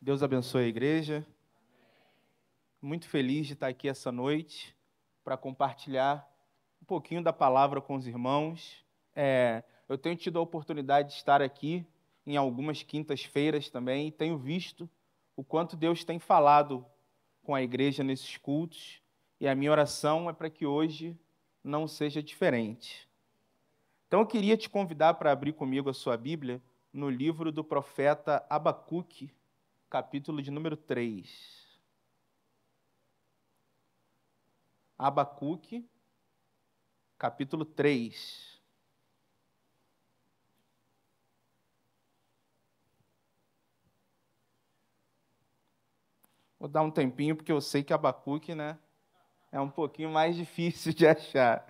Deus abençoe a igreja. Muito feliz de estar aqui essa noite para compartilhar um pouquinho da palavra com os irmãos. É, eu tenho tido a oportunidade de estar aqui em algumas quintas-feiras também e tenho visto o quanto Deus tem falado com a igreja nesses cultos e a minha oração é para que hoje não seja diferente. Então eu queria te convidar para abrir comigo a sua Bíblia no livro do profeta Abacuque, capítulo de número 3. Abacuque, capítulo 3. Vou dar um tempinho, porque eu sei que Abacuque, né, é um pouquinho mais difícil de achar.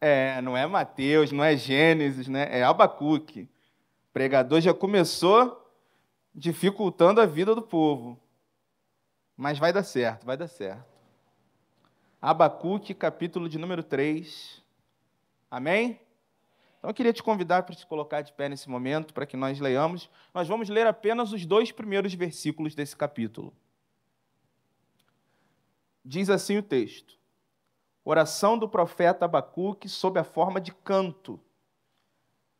É, não é Mateus, não é Gênesis, né? É Abacuque. O pregador já começou dificultando a vida do povo. Mas vai dar certo, vai dar certo. Abacuque, capítulo de número 3. Amém? Então eu queria te convidar para se colocar de pé nesse momento, para que nós leiamos. Nós vamos ler apenas os dois primeiros versículos desse capítulo. Diz assim o texto: Oração do profeta Abacuque sob a forma de canto.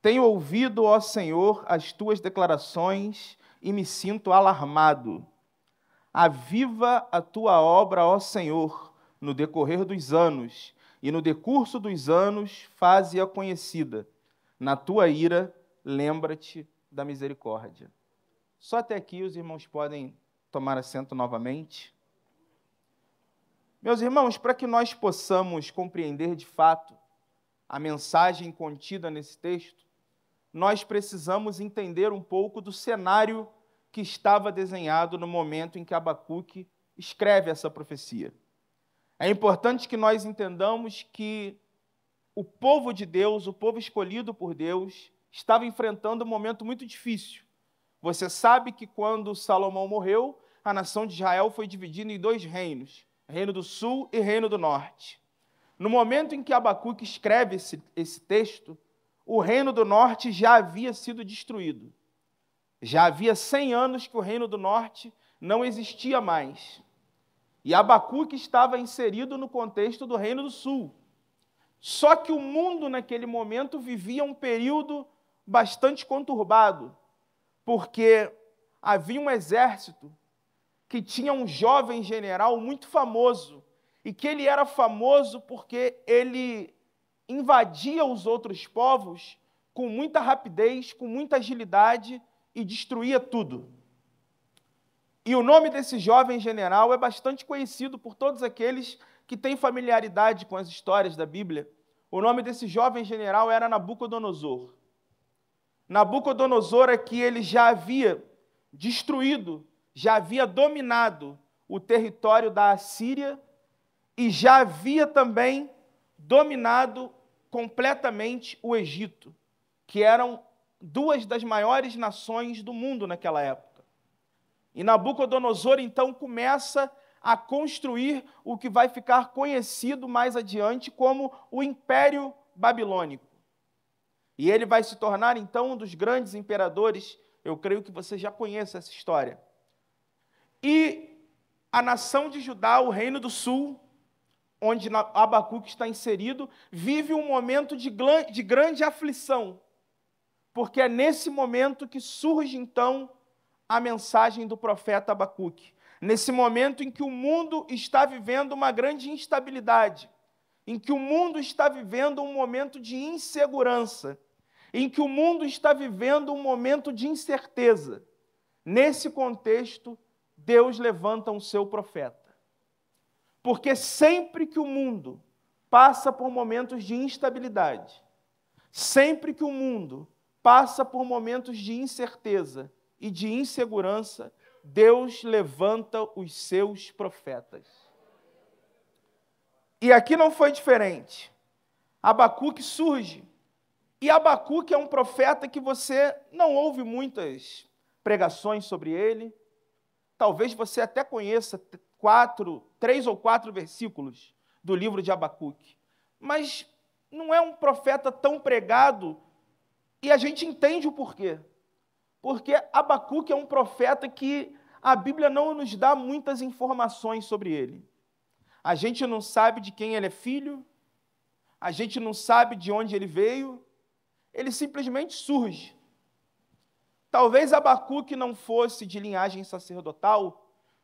Tenho ouvido, ó Senhor, as tuas declarações e me sinto alarmado. Aviva a tua obra, ó Senhor, no decorrer dos anos, e no decurso dos anos faze-a conhecida. Na tua ira, lembra-te da misericórdia. Só até aqui os irmãos podem tomar assento novamente. Meus irmãos, para que nós possamos compreender de fato a mensagem contida nesse texto, nós precisamos entender um pouco do cenário que estava desenhado no momento em que Abacuque escreve essa profecia. É importante que nós entendamos que o povo de Deus, o povo escolhido por Deus, estava enfrentando um momento muito difícil. Você sabe que quando Salomão morreu, a nação de Israel foi dividida em dois reinos Reino do Sul e Reino do Norte. No momento em que Abacuque escreve esse, esse texto, o Reino do Norte já havia sido destruído. Já havia 100 anos que o Reino do Norte não existia mais. E Abacuque estava inserido no contexto do Reino do Sul. Só que o mundo naquele momento vivia um período bastante conturbado, porque havia um exército que tinha um jovem general muito famoso, e que ele era famoso porque ele invadia os outros povos com muita rapidez, com muita agilidade e destruía tudo. E o nome desse jovem general é bastante conhecido por todos aqueles que têm familiaridade com as histórias da Bíblia. O nome desse jovem general era Nabucodonosor. Nabucodonosor é que ele já havia destruído já havia dominado o território da Assíria e já havia também dominado completamente o Egito, que eram duas das maiores nações do mundo naquela época. E Nabucodonosor então começa a construir o que vai ficar conhecido mais adiante como o Império Babilônico. E ele vai se tornar então um dos grandes imperadores. Eu creio que você já conhece essa história. E a nação de Judá, o reino do sul, onde Abacuque está inserido, vive um momento de, de grande aflição, porque é nesse momento que surge então a mensagem do profeta Abacuque. Nesse momento em que o mundo está vivendo uma grande instabilidade, em que o mundo está vivendo um momento de insegurança, em que o mundo está vivendo um momento de incerteza. Nesse contexto, Deus levanta um seu profeta. Porque sempre que o mundo passa por momentos de instabilidade, sempre que o mundo passa por momentos de incerteza e de insegurança, Deus levanta os seus profetas. E aqui não foi diferente. Abacuque surge. E Abacuque é um profeta que você não ouve muitas pregações sobre ele, Talvez você até conheça quatro, três ou quatro versículos do livro de Abacuque. Mas não é um profeta tão pregado e a gente entende o porquê. Porque Abacuque é um profeta que a Bíblia não nos dá muitas informações sobre ele. A gente não sabe de quem ele é filho, a gente não sabe de onde ele veio, ele simplesmente surge. Talvez Abacuque não fosse de linhagem sacerdotal,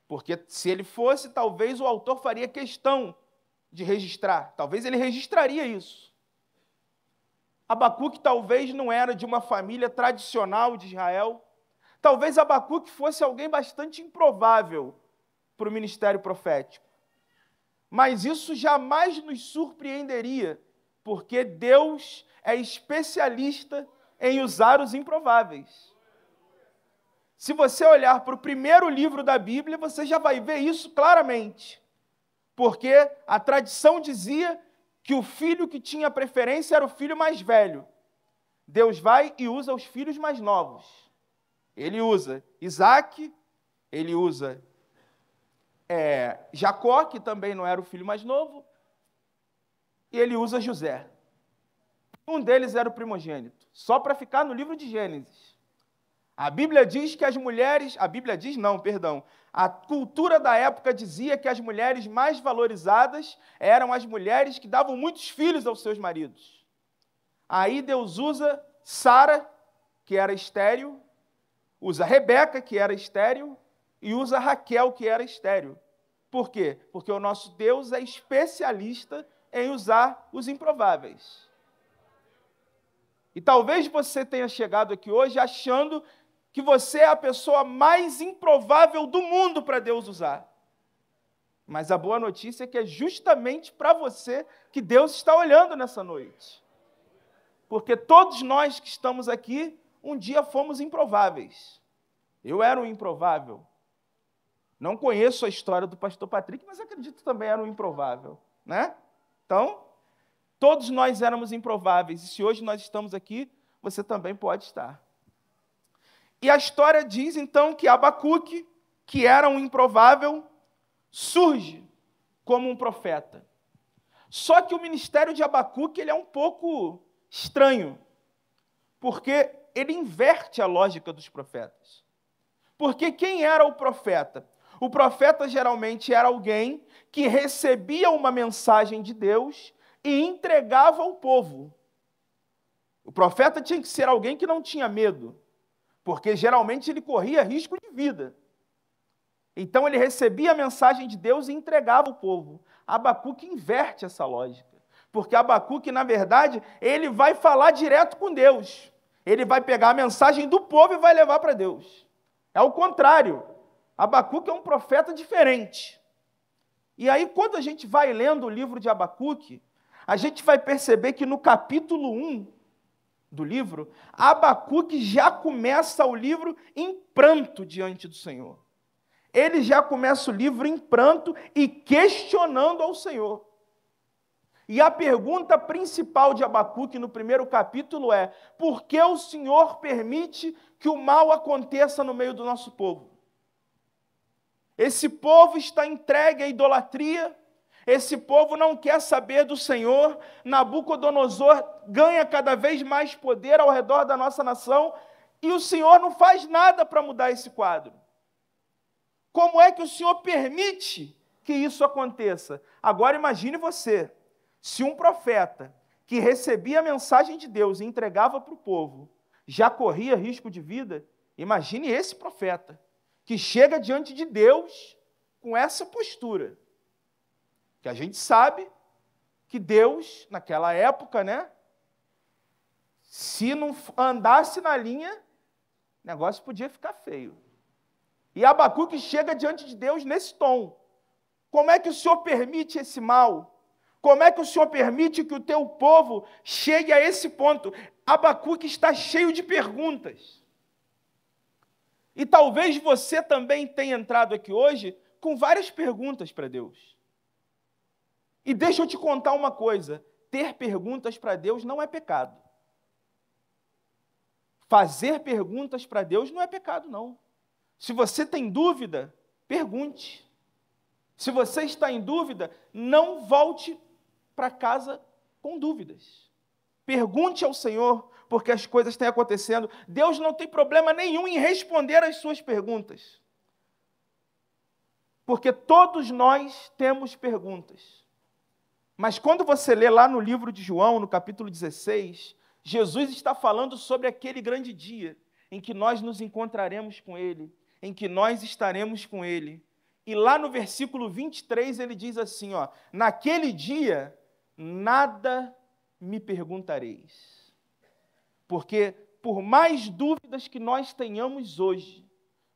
porque se ele fosse, talvez o autor faria questão de registrar, talvez ele registraria isso. Abacuque talvez não era de uma família tradicional de Israel, talvez Abacuque fosse alguém bastante improvável para o ministério profético. Mas isso jamais nos surpreenderia, porque Deus é especialista em usar os improváveis. Se você olhar para o primeiro livro da Bíblia, você já vai ver isso claramente. Porque a tradição dizia que o filho que tinha preferência era o filho mais velho. Deus vai e usa os filhos mais novos. Ele usa Isaac, ele usa é, Jacó, que também não era o filho mais novo, e ele usa José. Um deles era o primogênito, só para ficar no livro de Gênesis. A Bíblia diz que as mulheres, a Bíblia diz não, perdão, a cultura da época dizia que as mulheres mais valorizadas eram as mulheres que davam muitos filhos aos seus maridos. Aí Deus usa Sara, que era estéril, usa Rebeca, que era estéril, e usa Raquel, que era estéril. Por quê? Porque o nosso Deus é especialista em usar os improváveis. E talvez você tenha chegado aqui hoje achando que você é a pessoa mais improvável do mundo para Deus usar. Mas a boa notícia é que é justamente para você que Deus está olhando nessa noite. Porque todos nós que estamos aqui, um dia fomos improváveis. Eu era um improvável. Não conheço a história do pastor Patrick, mas acredito que também era um improvável, né? Então, Todos nós éramos improváveis, e se hoje nós estamos aqui, você também pode estar. E a história diz então que Abacuque, que era um improvável, surge como um profeta. Só que o ministério de Abacuque ele é um pouco estranho, porque ele inverte a lógica dos profetas. Porque quem era o profeta? O profeta geralmente era alguém que recebia uma mensagem de Deus e entregava ao povo. O profeta tinha que ser alguém que não tinha medo, porque geralmente ele corria risco de vida. Então ele recebia a mensagem de Deus e entregava ao povo. Abacuque inverte essa lógica, porque Abacuque, na verdade, ele vai falar direto com Deus. Ele vai pegar a mensagem do povo e vai levar para Deus. É o contrário. Abacuque é um profeta diferente. E aí, quando a gente vai lendo o livro de Abacuque, a gente vai perceber que no capítulo 1 do livro, Abacuque já começa o livro em pranto diante do Senhor. Ele já começa o livro em pranto e questionando ao Senhor. E a pergunta principal de Abacuque no primeiro capítulo é: por que o Senhor permite que o mal aconteça no meio do nosso povo? Esse povo está entregue à idolatria, esse povo não quer saber do Senhor. Nabucodonosor ganha cada vez mais poder ao redor da nossa nação e o Senhor não faz nada para mudar esse quadro. Como é que o Senhor permite que isso aconteça? Agora imagine você, se um profeta que recebia a mensagem de Deus e entregava para o povo já corria risco de vida, imagine esse profeta que chega diante de Deus com essa postura. Que a gente sabe que Deus, naquela época, né? Se não andasse na linha, o negócio podia ficar feio. E Abacuque chega diante de Deus nesse tom. Como é que o Senhor permite esse mal? Como é que o Senhor permite que o teu povo chegue a esse ponto? Abacuque está cheio de perguntas. E talvez você também tenha entrado aqui hoje com várias perguntas para Deus. E deixa eu te contar uma coisa: ter perguntas para Deus não é pecado. Fazer perguntas para Deus não é pecado, não. Se você tem dúvida, pergunte. Se você está em dúvida, não volte para casa com dúvidas. Pergunte ao Senhor, porque as coisas têm acontecendo. Deus não tem problema nenhum em responder às suas perguntas. Porque todos nós temos perguntas. Mas quando você lê lá no livro de João, no capítulo 16, Jesus está falando sobre aquele grande dia em que nós nos encontraremos com Ele, em que nós estaremos com Ele. E lá no versículo 23 ele diz assim: ó, naquele dia nada me perguntareis. Porque por mais dúvidas que nós tenhamos hoje,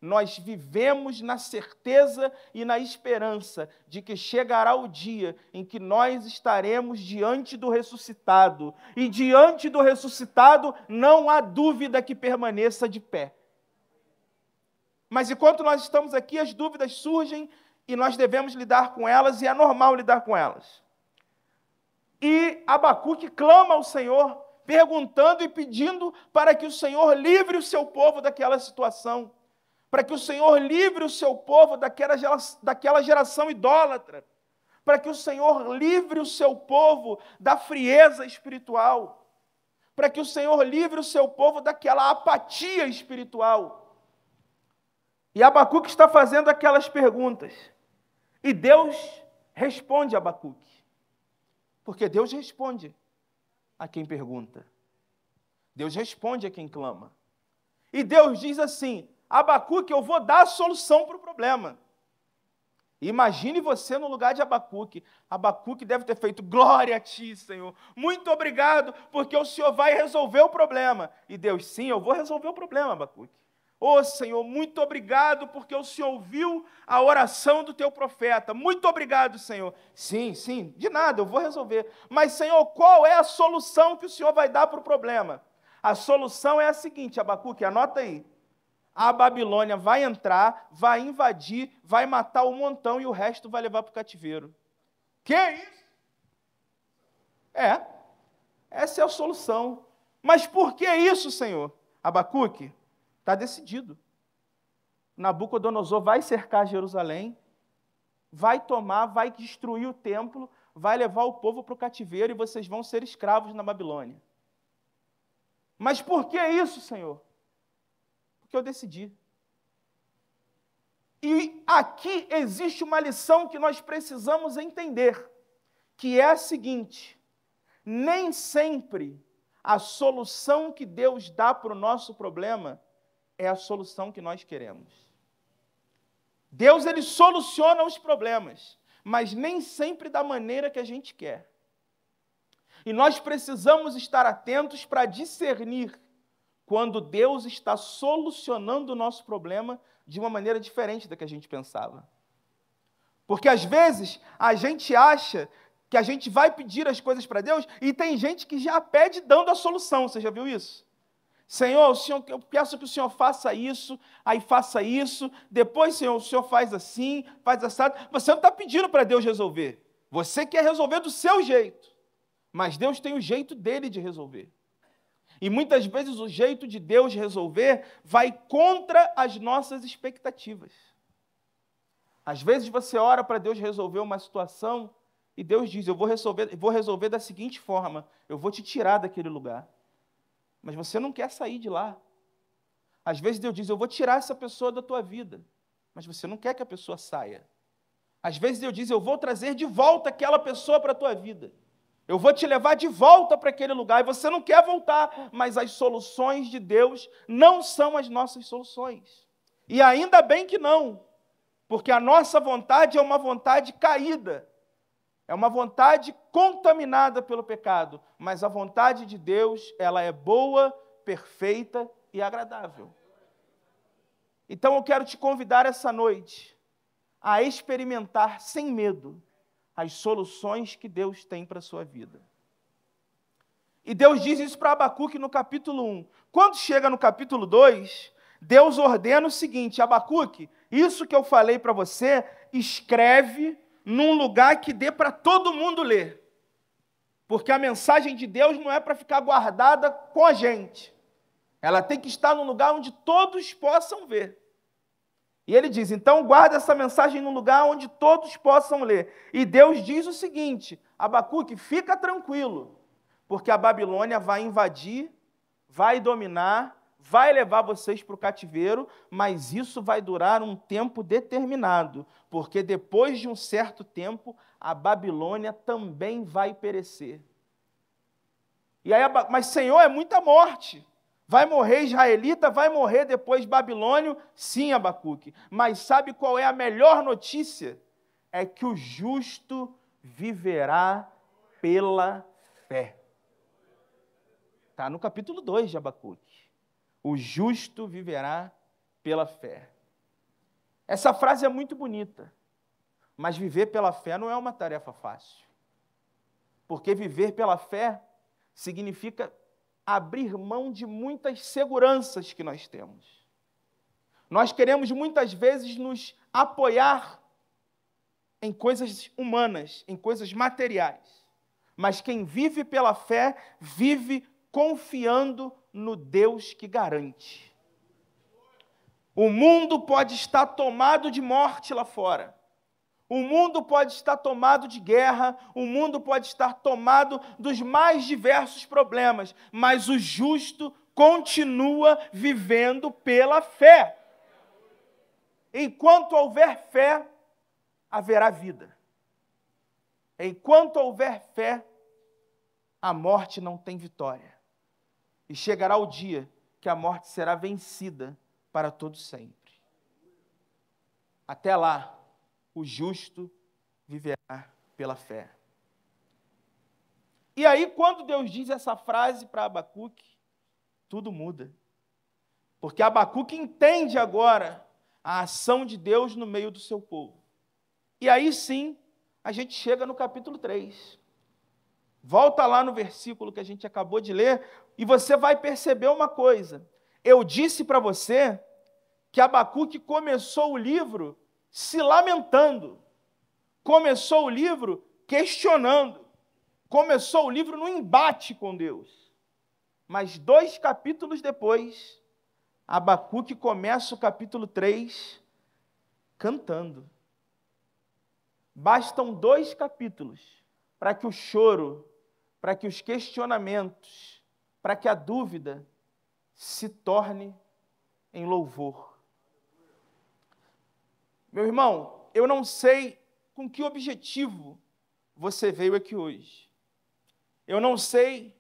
nós vivemos na certeza e na esperança de que chegará o dia em que nós estaremos diante do ressuscitado, e diante do ressuscitado não há dúvida que permaneça de pé. Mas enquanto nós estamos aqui, as dúvidas surgem e nós devemos lidar com elas, e é normal lidar com elas. E Abacuque clama ao Senhor, perguntando e pedindo para que o Senhor livre o seu povo daquela situação para que o Senhor livre o seu povo daquela geração, daquela geração idólatra, para que o Senhor livre o seu povo da frieza espiritual, para que o Senhor livre o seu povo daquela apatia espiritual. E Abacuque está fazendo aquelas perguntas. E Deus responde a Abacuque. Porque Deus responde a quem pergunta. Deus responde a quem clama. E Deus diz assim: Abacuque, eu vou dar a solução para o problema. Imagine você no lugar de Abacuque. Abacuque deve ter feito glória a ti, Senhor. Muito obrigado, porque o Senhor vai resolver o problema. E Deus, sim, eu vou resolver o problema, Abacuque. Ô oh, Senhor, muito obrigado, porque o Senhor ouviu a oração do teu profeta. Muito obrigado, Senhor. Sim, sim, de nada, eu vou resolver. Mas, Senhor, qual é a solução que o Senhor vai dar para o problema? A solução é a seguinte, Abacuque, anota aí a Babilônia vai entrar, vai invadir, vai matar um montão e o resto vai levar para o cativeiro. Que isso? É, essa é a solução. Mas por que isso, Senhor? Abacuque, está decidido. Nabucodonosor vai cercar Jerusalém, vai tomar, vai destruir o templo, vai levar o povo para o cativeiro e vocês vão ser escravos na Babilônia. Mas por que isso, Senhor? Que eu decidi. E aqui existe uma lição que nós precisamos entender, que é a seguinte: nem sempre a solução que Deus dá para o nosso problema é a solução que nós queremos. Deus ele soluciona os problemas, mas nem sempre da maneira que a gente quer. E nós precisamos estar atentos para discernir quando Deus está solucionando o nosso problema de uma maneira diferente da que a gente pensava. Porque às vezes a gente acha que a gente vai pedir as coisas para Deus e tem gente que já pede dando a solução. Você já viu isso? Senhor, Senhor, eu peço que o Senhor faça isso, aí faça isso, depois, Senhor, o Senhor faz assim, faz assado. Você não está pedindo para Deus resolver. Você quer resolver do seu jeito. Mas Deus tem o jeito dele de resolver. E muitas vezes o jeito de Deus resolver vai contra as nossas expectativas. Às vezes você ora para Deus resolver uma situação e Deus diz: Eu vou resolver, vou resolver da seguinte forma: eu vou te tirar daquele lugar. Mas você não quer sair de lá. Às vezes Deus diz: Eu vou tirar essa pessoa da tua vida. Mas você não quer que a pessoa saia. Às vezes Deus diz: Eu vou trazer de volta aquela pessoa para a tua vida. Eu vou te levar de volta para aquele lugar e você não quer voltar, mas as soluções de Deus não são as nossas soluções. E ainda bem que não, porque a nossa vontade é uma vontade caída, é uma vontade contaminada pelo pecado, mas a vontade de Deus, ela é boa, perfeita e agradável. Então eu quero te convidar essa noite a experimentar sem medo as soluções que Deus tem para a sua vida. E Deus diz isso para Abacuque no capítulo 1. Quando chega no capítulo 2, Deus ordena o seguinte: Abacuque, isso que eu falei para você, escreve num lugar que dê para todo mundo ler. Porque a mensagem de Deus não é para ficar guardada com a gente. Ela tem que estar num lugar onde todos possam ver. E ele diz: então guarda essa mensagem num lugar onde todos possam ler. E Deus diz o seguinte: Abacuque, fica tranquilo, porque a Babilônia vai invadir, vai dominar, vai levar vocês para o cativeiro, mas isso vai durar um tempo determinado, porque depois de um certo tempo, a Babilônia também vai perecer. E aí, mas Senhor, é muita morte. Vai morrer israelita, vai morrer depois babilônio? Sim, Abacuque. Mas sabe qual é a melhor notícia? É que o justo viverá pela fé. Está no capítulo 2 de Abacuque. O justo viverá pela fé. Essa frase é muito bonita, mas viver pela fé não é uma tarefa fácil. Porque viver pela fé significa abrir mão de muitas seguranças que nós temos. Nós queremos muitas vezes nos apoiar em coisas humanas, em coisas materiais. Mas quem vive pela fé, vive confiando no Deus que garante. O mundo pode estar tomado de morte lá fora. O mundo pode estar tomado de guerra, o mundo pode estar tomado dos mais diversos problemas, mas o justo continua vivendo pela fé. Enquanto houver fé, haverá vida. Enquanto houver fé, a morte não tem vitória. E chegará o dia que a morte será vencida para todo sempre. Até lá, o justo viverá pela fé. E aí, quando Deus diz essa frase para Abacuque, tudo muda. Porque Abacuque entende agora a ação de Deus no meio do seu povo. E aí sim, a gente chega no capítulo 3. Volta lá no versículo que a gente acabou de ler e você vai perceber uma coisa. Eu disse para você que Abacuque começou o livro se lamentando. Começou o livro questionando. Começou o livro no embate com Deus. Mas dois capítulos depois, Abacuque começa o capítulo 3 cantando. Bastam dois capítulos para que o choro, para que os questionamentos, para que a dúvida se torne em louvor. Meu irmão, eu não sei com que objetivo você veio aqui hoje. Eu não sei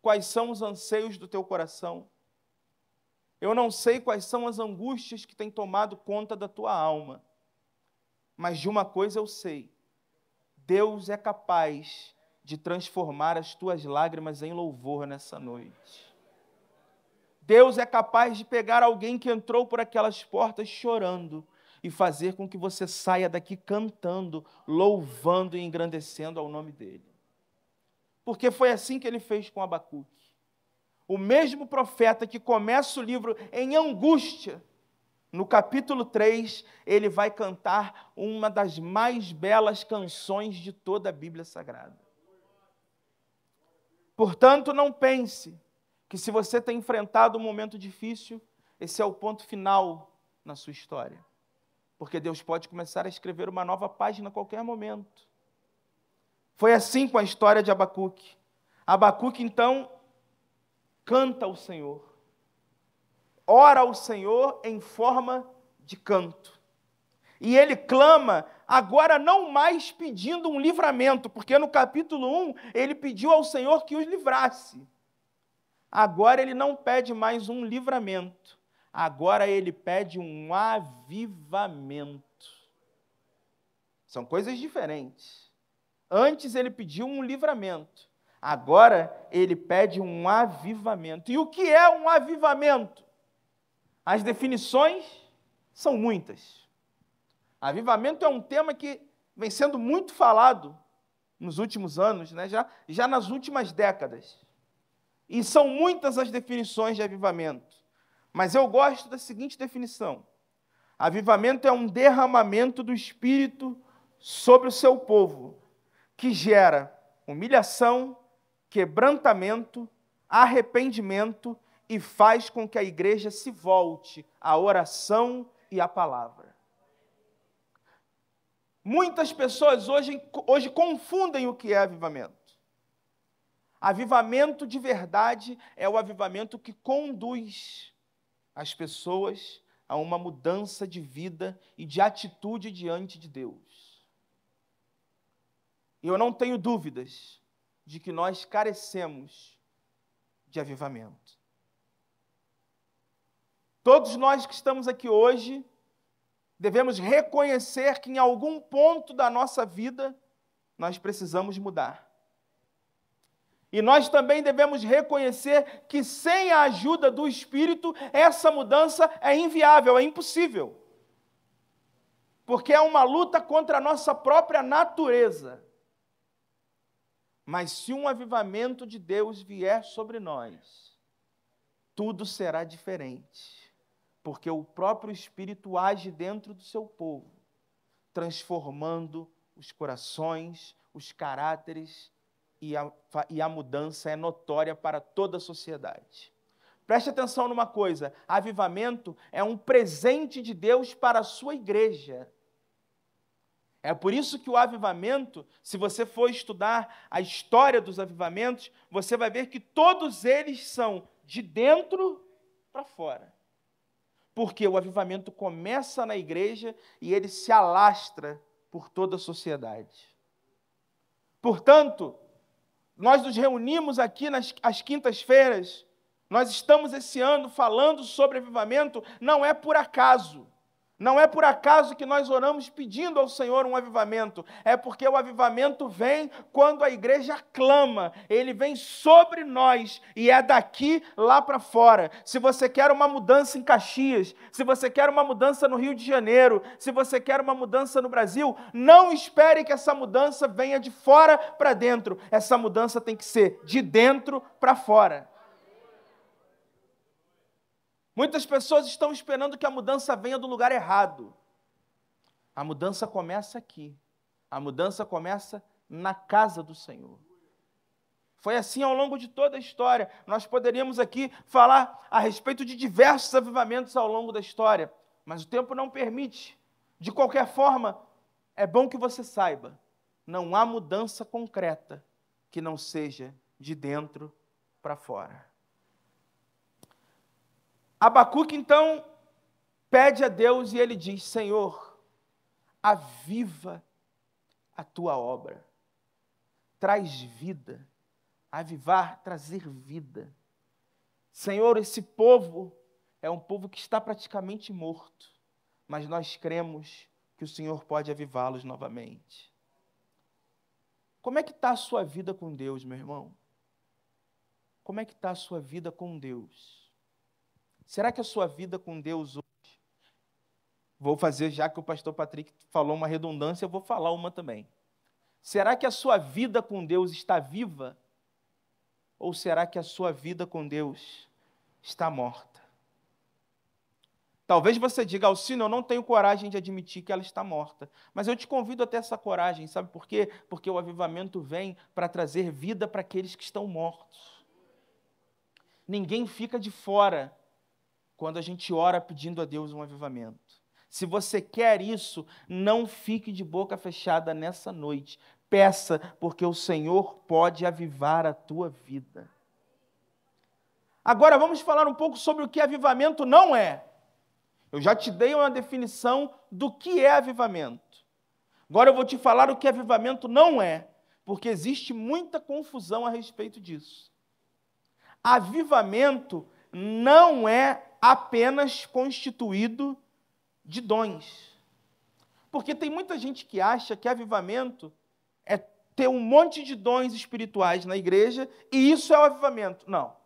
quais são os anseios do teu coração. Eu não sei quais são as angústias que têm tomado conta da tua alma. Mas de uma coisa eu sei: Deus é capaz de transformar as tuas lágrimas em louvor nessa noite. Deus é capaz de pegar alguém que entrou por aquelas portas chorando e fazer com que você saia daqui cantando, louvando e engrandecendo ao nome dele. Porque foi assim que ele fez com Abacuque. O mesmo profeta que começa o livro em angústia, no capítulo 3, ele vai cantar uma das mais belas canções de toda a Bíblia Sagrada. Portanto, não pense que se você tem enfrentado um momento difícil, esse é o ponto final na sua história porque Deus pode começar a escrever uma nova página a qualquer momento. Foi assim com a história de Abacuque. Abacuque, então, canta ao Senhor, ora ao Senhor em forma de canto. E ele clama, agora não mais pedindo um livramento, porque no capítulo 1 ele pediu ao Senhor que os livrasse. Agora ele não pede mais um livramento, agora ele pede um avivamento. São coisas diferentes. Antes ele pediu um livramento, agora ele pede um avivamento. E o que é um avivamento? As definições são muitas. Avivamento é um tema que vem sendo muito falado nos últimos anos, né? já, já nas últimas décadas. E são muitas as definições de avivamento. Mas eu gosto da seguinte definição: avivamento é um derramamento do Espírito sobre o seu povo, que gera humilhação, quebrantamento, arrependimento e faz com que a igreja se volte à oração e à palavra. Muitas pessoas hoje, hoje confundem o que é avivamento. Avivamento de verdade é o avivamento que conduz as pessoas a uma mudança de vida e de atitude diante de Deus. Eu não tenho dúvidas de que nós carecemos de avivamento. Todos nós que estamos aqui hoje devemos reconhecer que em algum ponto da nossa vida nós precisamos mudar. E nós também devemos reconhecer que sem a ajuda do Espírito, essa mudança é inviável, é impossível. Porque é uma luta contra a nossa própria natureza. Mas se um avivamento de Deus vier sobre nós, tudo será diferente. Porque o próprio Espírito age dentro do seu povo, transformando os corações, os caráteres e a, e a mudança é notória para toda a sociedade. Preste atenção numa coisa: avivamento é um presente de Deus para a sua igreja. É por isso que o avivamento, se você for estudar a história dos avivamentos, você vai ver que todos eles são de dentro para fora. Porque o avivamento começa na igreja e ele se alastra por toda a sociedade. Portanto, nós nos reunimos aqui nas as quintas-feiras, nós estamos esse ano falando sobre avivamento, não é por acaso. Não é por acaso que nós oramos pedindo ao Senhor um avivamento, é porque o avivamento vem quando a igreja clama, ele vem sobre nós e é daqui lá para fora. Se você quer uma mudança em Caxias, se você quer uma mudança no Rio de Janeiro, se você quer uma mudança no Brasil, não espere que essa mudança venha de fora para dentro, essa mudança tem que ser de dentro para fora. Muitas pessoas estão esperando que a mudança venha do lugar errado. A mudança começa aqui. A mudança começa na casa do Senhor. Foi assim ao longo de toda a história. Nós poderíamos aqui falar a respeito de diversos avivamentos ao longo da história, mas o tempo não permite. De qualquer forma, é bom que você saiba: não há mudança concreta que não seja de dentro para fora. Abacuque então pede a Deus e ele diz: Senhor, aviva a tua obra, traz vida, avivar, trazer vida. Senhor, esse povo é um povo que está praticamente morto, mas nós cremos que o Senhor pode avivá-los novamente. Como é que está a sua vida com Deus, meu irmão? Como é que está a sua vida com Deus? Será que a sua vida com Deus hoje? Vou fazer, já que o pastor Patrick falou uma redundância, eu vou falar uma também. Será que a sua vida com Deus está viva? Ou será que a sua vida com Deus está morta? Talvez você diga, Alcino, eu não tenho coragem de admitir que ela está morta. Mas eu te convido a ter essa coragem, sabe por quê? Porque o avivamento vem para trazer vida para aqueles que estão mortos. Ninguém fica de fora quando a gente ora pedindo a Deus um avivamento. Se você quer isso, não fique de boca fechada nessa noite. Peça, porque o Senhor pode avivar a tua vida. Agora vamos falar um pouco sobre o que avivamento não é. Eu já te dei uma definição do que é avivamento. Agora eu vou te falar o que avivamento não é, porque existe muita confusão a respeito disso. Avivamento não é apenas constituído de dons. Porque tem muita gente que acha que avivamento é ter um monte de dons espirituais na igreja e isso é o avivamento. Não.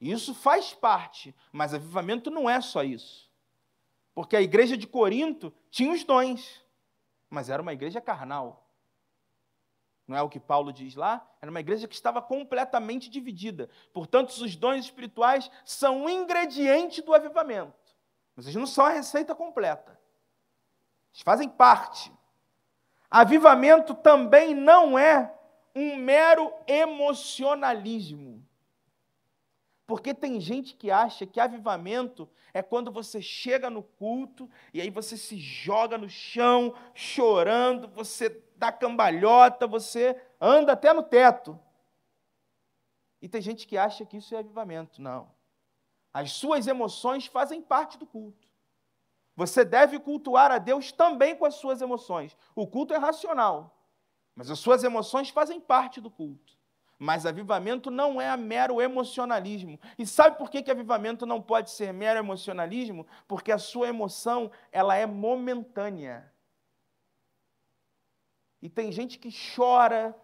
Isso faz parte, mas avivamento não é só isso. Porque a igreja de Corinto tinha os dons, mas era uma igreja carnal. Não é o que Paulo diz lá? Era uma igreja que estava completamente dividida. Portanto, os dons espirituais são um ingrediente do avivamento. Mas eles não são a receita completa. Eles fazem parte. Avivamento também não é um mero emocionalismo. Porque tem gente que acha que avivamento é quando você chega no culto e aí você se joga no chão chorando, você dá cambalhota, você anda até no teto. E tem gente que acha que isso é avivamento. Não. As suas emoções fazem parte do culto. Você deve cultuar a Deus também com as suas emoções. O culto é racional, mas as suas emoções fazem parte do culto. Mas avivamento não é mero emocionalismo. E sabe por que, que avivamento não pode ser mero emocionalismo? Porque a sua emoção ela é momentânea. E tem gente que chora,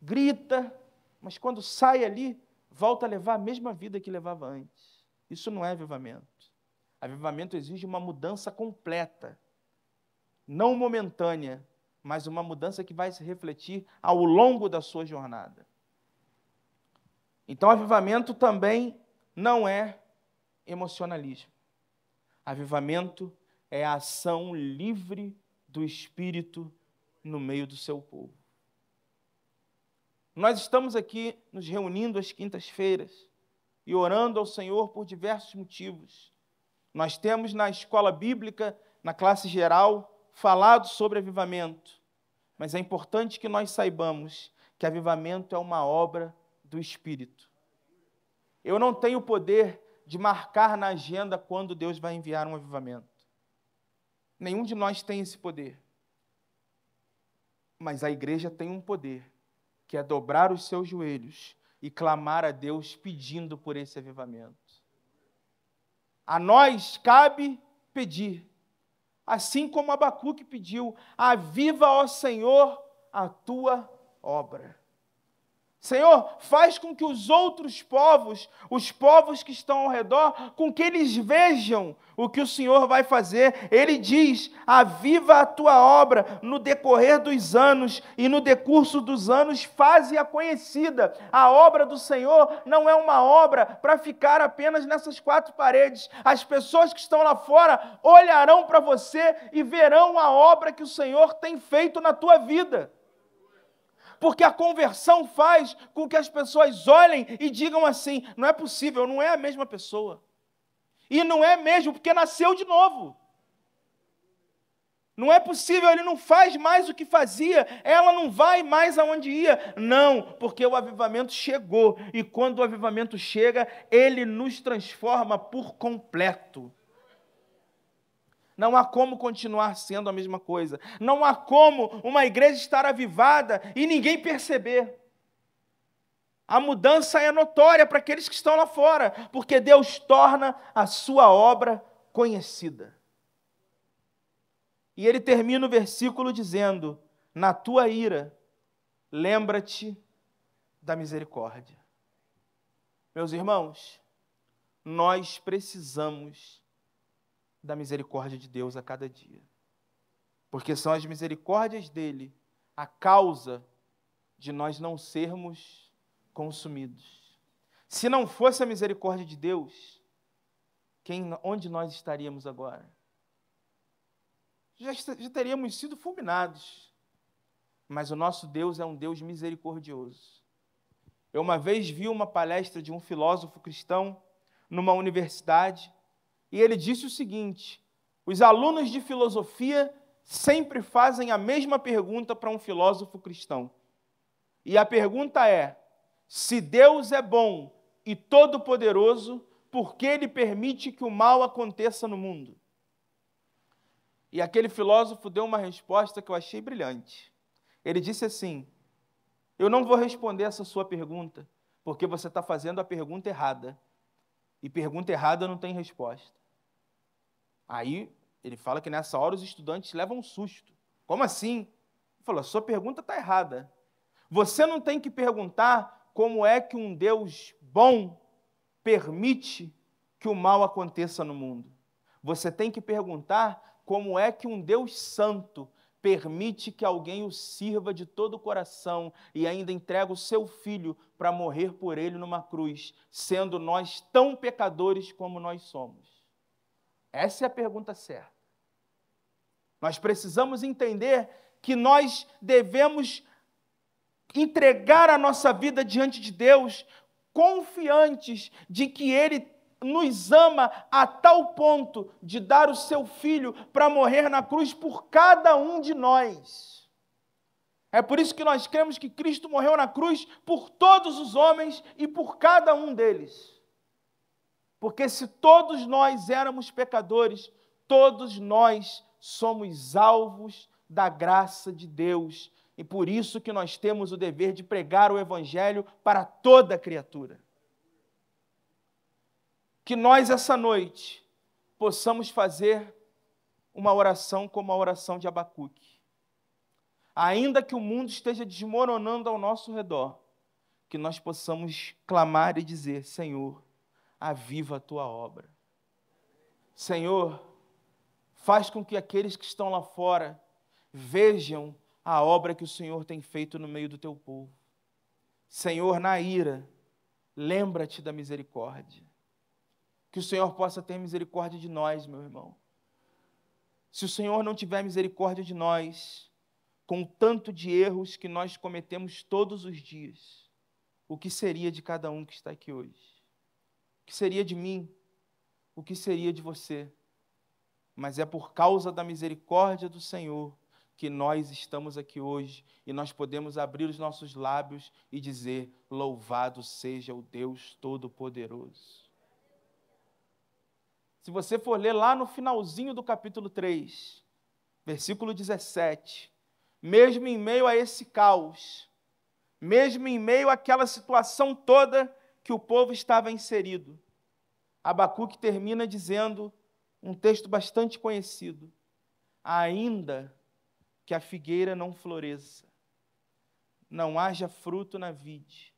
grita, mas quando sai ali, volta a levar a mesma vida que levava antes. Isso não é avivamento. Avivamento exige uma mudança completa, não momentânea, mas uma mudança que vai se refletir ao longo da sua jornada. Então, avivamento também não é emocionalismo. Avivamento é a ação livre do Espírito no meio do seu povo. Nós estamos aqui nos reunindo às quintas-feiras e orando ao Senhor por diversos motivos. Nós temos na escola bíblica, na classe geral, falado sobre avivamento, mas é importante que nós saibamos que avivamento é uma obra do Espírito. Eu não tenho o poder de marcar na agenda quando Deus vai enviar um avivamento. Nenhum de nós tem esse poder. Mas a igreja tem um poder, que é dobrar os seus joelhos e clamar a Deus pedindo por esse avivamento. A nós cabe pedir, assim como Abacuque pediu: aviva, ó Senhor, a tua obra. Senhor, faz com que os outros povos, os povos que estão ao redor, com que eles vejam o que o Senhor vai fazer. Ele diz: aviva a tua obra no decorrer dos anos e no decurso dos anos, faze-a conhecida. A obra do Senhor não é uma obra para ficar apenas nessas quatro paredes. As pessoas que estão lá fora olharão para você e verão a obra que o Senhor tem feito na tua vida porque a conversão faz com que as pessoas olhem e digam assim: não é possível, não é a mesma pessoa. E não é mesmo, porque nasceu de novo. Não é possível, ele não faz mais o que fazia, ela não vai mais aonde ia. Não, porque o avivamento chegou, e quando o avivamento chega, ele nos transforma por completo. Não há como continuar sendo a mesma coisa. Não há como uma igreja estar avivada e ninguém perceber. A mudança é notória para aqueles que estão lá fora, porque Deus torna a sua obra conhecida. E ele termina o versículo dizendo: Na tua ira, lembra-te da misericórdia. Meus irmãos, nós precisamos da misericórdia de Deus a cada dia. Porque são as misericórdias dele a causa de nós não sermos consumidos. Se não fosse a misericórdia de Deus, quem, onde nós estaríamos agora? Já, já teríamos sido fulminados. Mas o nosso Deus é um Deus misericordioso. Eu uma vez vi uma palestra de um filósofo cristão numa universidade e ele disse o seguinte: os alunos de filosofia sempre fazem a mesma pergunta para um filósofo cristão. E a pergunta é: se Deus é bom e todo-poderoso, por que ele permite que o mal aconteça no mundo? E aquele filósofo deu uma resposta que eu achei brilhante. Ele disse assim: Eu não vou responder essa sua pergunta, porque você está fazendo a pergunta errada. E pergunta errada não tem resposta. Aí ele fala que nessa hora os estudantes levam um susto. Como assim? Ele falou: sua pergunta está errada. Você não tem que perguntar como é que um Deus bom permite que o mal aconteça no mundo. Você tem que perguntar como é que um Deus santo permite que alguém o sirva de todo o coração e ainda entrega o seu filho para morrer por ele numa cruz, sendo nós tão pecadores como nós somos. Essa é a pergunta certa. Nós precisamos entender que nós devemos entregar a nossa vida diante de Deus, confiantes de que Ele nos ama a tal ponto de dar o seu filho para morrer na cruz por cada um de nós. É por isso que nós cremos que Cristo morreu na cruz por todos os homens e por cada um deles. Porque se todos nós éramos pecadores, todos nós somos alvos da graça de Deus. E por isso que nós temos o dever de pregar o evangelho para toda criatura. Que nós essa noite possamos fazer uma oração como a oração de Abacuque. Ainda que o mundo esteja desmoronando ao nosso redor, que nós possamos clamar e dizer: Senhor, aviva a tua obra. Senhor, faz com que aqueles que estão lá fora vejam a obra que o Senhor tem feito no meio do teu povo. Senhor, na ira, lembra-te da misericórdia. Que o Senhor possa ter misericórdia de nós, meu irmão. Se o Senhor não tiver misericórdia de nós, com tanto de erros que nós cometemos todos os dias, o que seria de cada um que está aqui hoje? O que seria de mim? O que seria de você? Mas é por causa da misericórdia do Senhor que nós estamos aqui hoje e nós podemos abrir os nossos lábios e dizer: Louvado seja o Deus Todo-Poderoso. Se você for ler lá no finalzinho do capítulo 3, versículo 17, mesmo em meio a esse caos, mesmo em meio àquela situação toda que o povo estava inserido, Abacuque termina dizendo um texto bastante conhecido: Ainda que a figueira não floresça, não haja fruto na vide,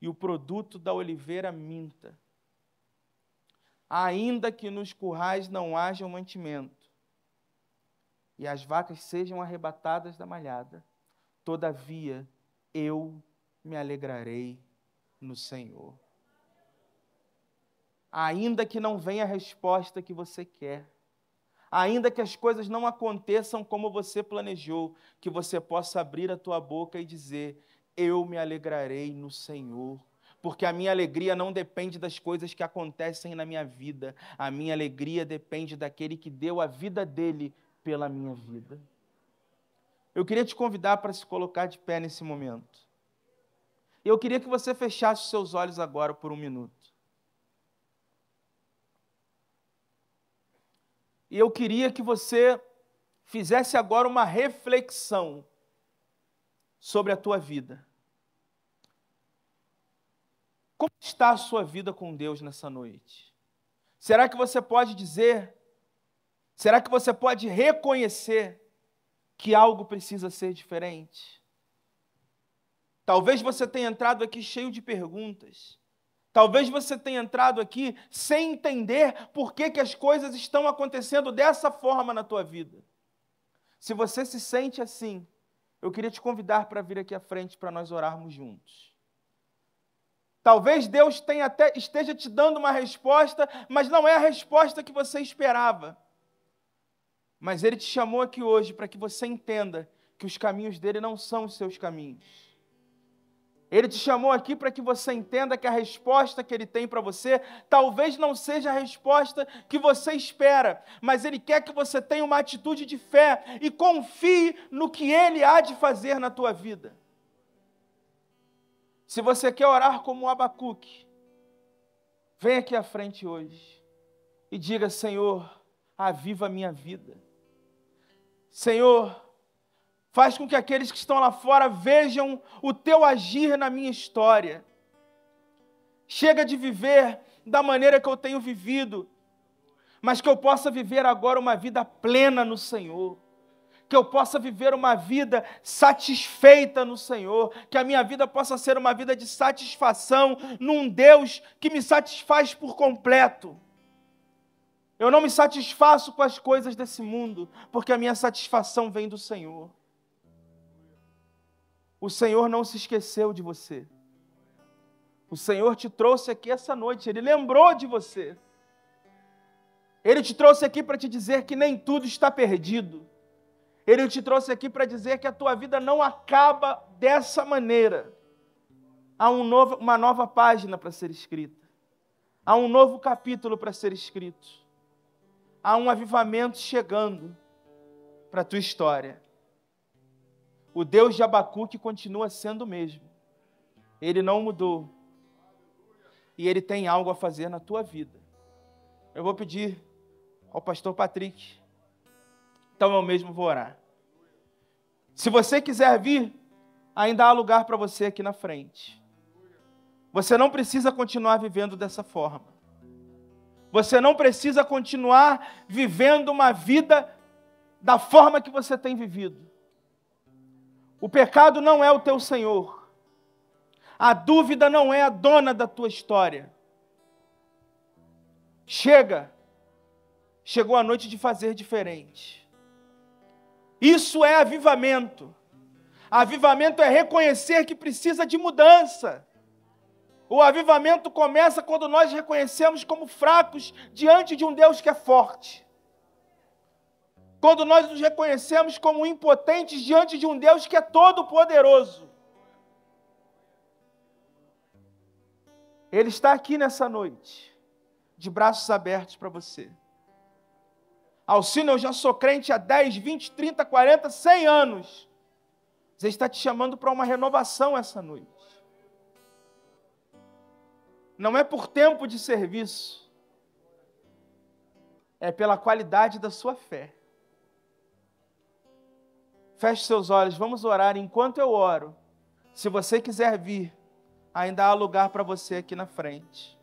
e o produto da oliveira minta, ainda que nos currais não haja mantimento, e as vacas sejam arrebatadas da malhada, todavia eu me alegrarei no Senhor. Ainda que não venha a resposta que você quer, ainda que as coisas não aconteçam como você planejou, que você possa abrir a tua boca e dizer: Eu me alegrarei no Senhor porque a minha alegria não depende das coisas que acontecem na minha vida, a minha alegria depende daquele que deu a vida dele pela minha vida. Eu queria te convidar para se colocar de pé nesse momento. Eu queria que você fechasse seus olhos agora por um minuto. E eu queria que você fizesse agora uma reflexão sobre a tua vida. Como está a sua vida com Deus nessa noite? Será que você pode dizer, será que você pode reconhecer que algo precisa ser diferente? Talvez você tenha entrado aqui cheio de perguntas. Talvez você tenha entrado aqui sem entender por que, que as coisas estão acontecendo dessa forma na tua vida. Se você se sente assim, eu queria te convidar para vir aqui à frente para nós orarmos juntos. Talvez Deus tenha até, esteja te dando uma resposta, mas não é a resposta que você esperava. Mas Ele te chamou aqui hoje para que você entenda que os caminhos dele não são os seus caminhos. Ele te chamou aqui para que você entenda que a resposta que ele tem para você talvez não seja a resposta que você espera, mas ele quer que você tenha uma atitude de fé e confie no que ele há de fazer na tua vida. Se você quer orar como Abacuque, vem aqui à frente hoje e diga: Senhor, aviva a minha vida. Senhor, faz com que aqueles que estão lá fora vejam o teu agir na minha história. Chega de viver da maneira que eu tenho vivido, mas que eu possa viver agora uma vida plena no Senhor que eu possa viver uma vida satisfeita no Senhor, que a minha vida possa ser uma vida de satisfação num Deus que me satisfaz por completo. Eu não me satisfaço com as coisas desse mundo, porque a minha satisfação vem do Senhor. O Senhor não se esqueceu de você. O Senhor te trouxe aqui essa noite, Ele lembrou de você. Ele te trouxe aqui para te dizer que nem tudo está perdido ele te trouxe aqui para dizer que a tua vida não acaba dessa maneira. Há um novo, uma nova página para ser escrita. Há um novo capítulo para ser escrito. Há um avivamento chegando para a tua história. O Deus de Abacuque continua sendo o mesmo. Ele não mudou. E Ele tem algo a fazer na tua vida. Eu vou pedir ao pastor Patrick. Então eu mesmo vou orar. Se você quiser vir, ainda há lugar para você aqui na frente. Você não precisa continuar vivendo dessa forma. Você não precisa continuar vivendo uma vida da forma que você tem vivido. O pecado não é o teu senhor. A dúvida não é a dona da tua história. Chega. Chegou a noite de fazer diferente. Isso é avivamento. Avivamento é reconhecer que precisa de mudança. O avivamento começa quando nós reconhecemos como fracos diante de um Deus que é forte. Quando nós nos reconhecemos como impotentes diante de um Deus que é todo-poderoso. Ele está aqui nessa noite, de braços abertos para você. Alcino, eu já sou crente há 10, 20, 30, 40, 100 anos. Ele está te chamando para uma renovação essa noite não é por tempo de serviço, é pela qualidade da sua fé. Feche seus olhos, vamos orar enquanto eu oro. Se você quiser vir, ainda há lugar para você aqui na frente.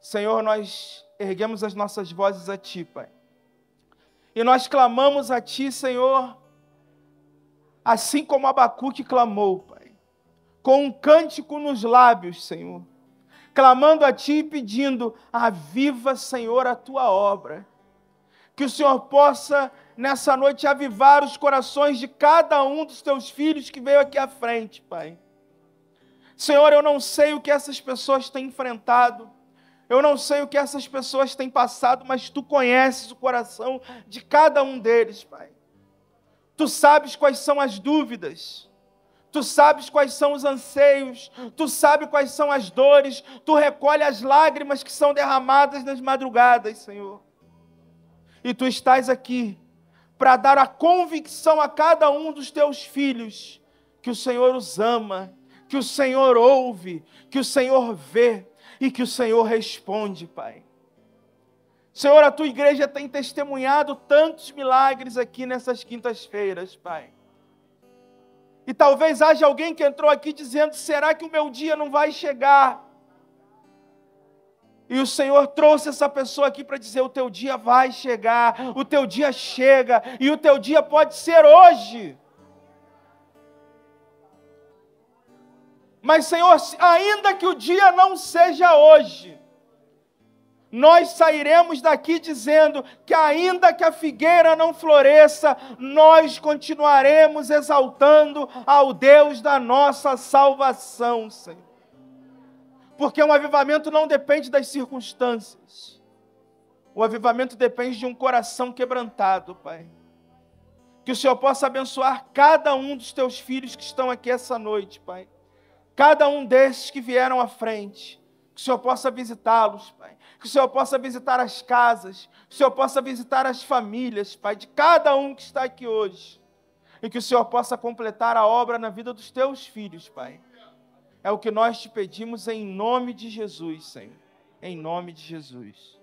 Senhor, nós erguemos as nossas vozes a Ti, Pai. E nós clamamos a Ti, Senhor, assim como Abacuque clamou, Pai, com um cântico nos lábios, Senhor clamando a Ti e pedindo: aviva, Senhor, a Tua obra. Que o Senhor possa, nessa noite, avivar os corações de cada um dos Teus filhos que veio aqui à frente, Pai. Senhor, eu não sei o que essas pessoas têm enfrentado, eu não sei o que essas pessoas têm passado, mas Tu conheces o coração de cada um deles, Pai. Tu sabes quais são as dúvidas, Tu sabes quais são os anseios, tu sabes quais são as dores, tu recolhe as lágrimas que são derramadas nas madrugadas, Senhor. E tu estás aqui para dar a convicção a cada um dos teus filhos que o Senhor os ama, que o Senhor ouve, que o Senhor vê e que o Senhor responde, Pai. Senhor, a tua igreja tem testemunhado tantos milagres aqui nessas quintas-feiras, Pai. E talvez haja alguém que entrou aqui dizendo: será que o meu dia não vai chegar? E o Senhor trouxe essa pessoa aqui para dizer: o teu dia vai chegar, o teu dia chega, e o teu dia pode ser hoje. Mas, Senhor, ainda que o dia não seja hoje, nós sairemos daqui dizendo que, ainda que a figueira não floresça, nós continuaremos exaltando ao Deus da nossa salvação, Senhor. Porque um avivamento não depende das circunstâncias, o avivamento depende de um coração quebrantado, Pai. Que o Senhor possa abençoar cada um dos teus filhos que estão aqui essa noite, Pai. Cada um desses que vieram à frente que o Senhor possa visitá-los, Pai. Que o Senhor possa visitar as casas, que o Senhor possa visitar as famílias, Pai, de cada um que está aqui hoje. E que o Senhor possa completar a obra na vida dos teus filhos, Pai. É o que nós te pedimos em nome de Jesus, Senhor. Em nome de Jesus.